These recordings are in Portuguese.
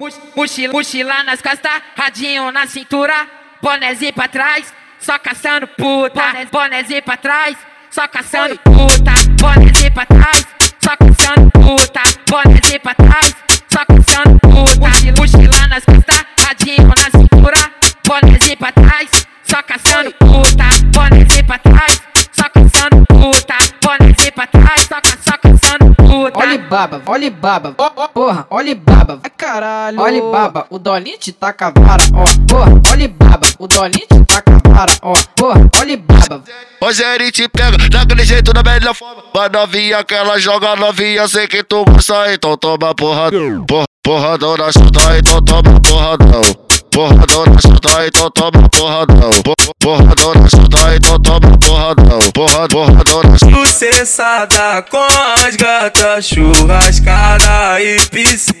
Mochila, mochila nas costas, radinho na cintura, bonézinho pra trás, só caçando puta. Bonézinho pra trás, só caçando puta. Bonézinho pra trás, só caçando puta. Bonézinho pra trás, só caçando puta. Mochila nas costas, radinho puta. Olha baba, olha baba, porra, olha baba, ai caralho. Olha baba, o dolinho te taca a vara, ó, porra, olha baba, o dolinho te taca a vara, ó, porra, olha baba. Hoje ele te pega daquele jeito da melhor forma. Mas novinha que ela joga novinha, sei que tu gosta, então toma porra. Porra, porra, dona chuta, então toma porradão. Porra, dona chuta, então toma porradão. Porra, dona chuta, então toma porradão. Porra, porra, dona chuta. Sucessada com as gatas, churrascada e piscina.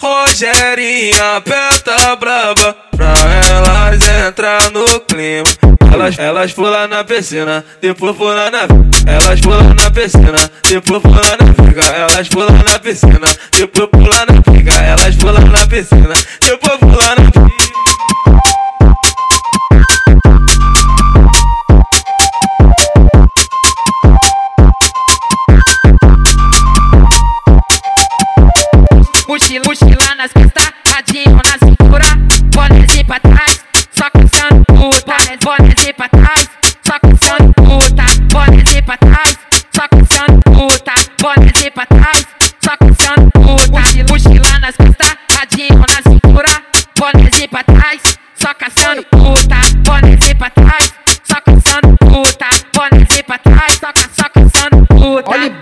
Rogerinha aperta braba pra elas entrar no clima. Elas, elas pulam na piscina, depois pulam na Elas pulam na piscina, depois pulam na figa. Elas pulam na piscina, depois pulam na figa. Elas pulam na piscina, depois Mochila, mochila nas costas,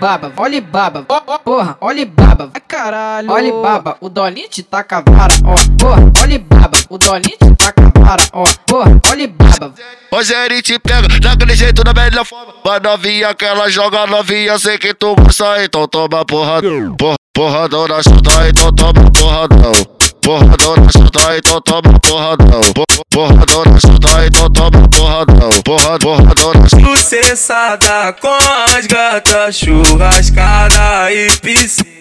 puta. Olha baba, olha baba, porra, olha baba, ai caralho. Olha baba, o dolinho te taca a vara, ó, porra, olha baba, o dolinho te taca a vara, ó, porra, olha baba. Hoje ele te pega daquele jeito da melhor forma. Mas novinha que ela joga novinha, sei que tu gosta, então toma porra. Porra, porra, dona chuta, então toma porradão. Porra, dona chuta, então toma porradão. Porra, porra, dona chuta, então toma porradão. Porra, porra, dona chuta. Sucessada com as gatas, churrascada e piscina.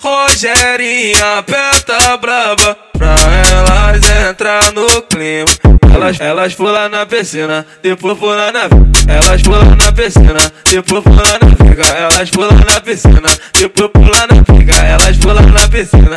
Rogerinha aperta braba pra elas entrar no clima. Elas, elas pulam na piscina, depois pulam na Elas pulam na piscina, depois pulam na figa. Elas pulam na piscina, depois pulam na figa. Elas pulam na piscina,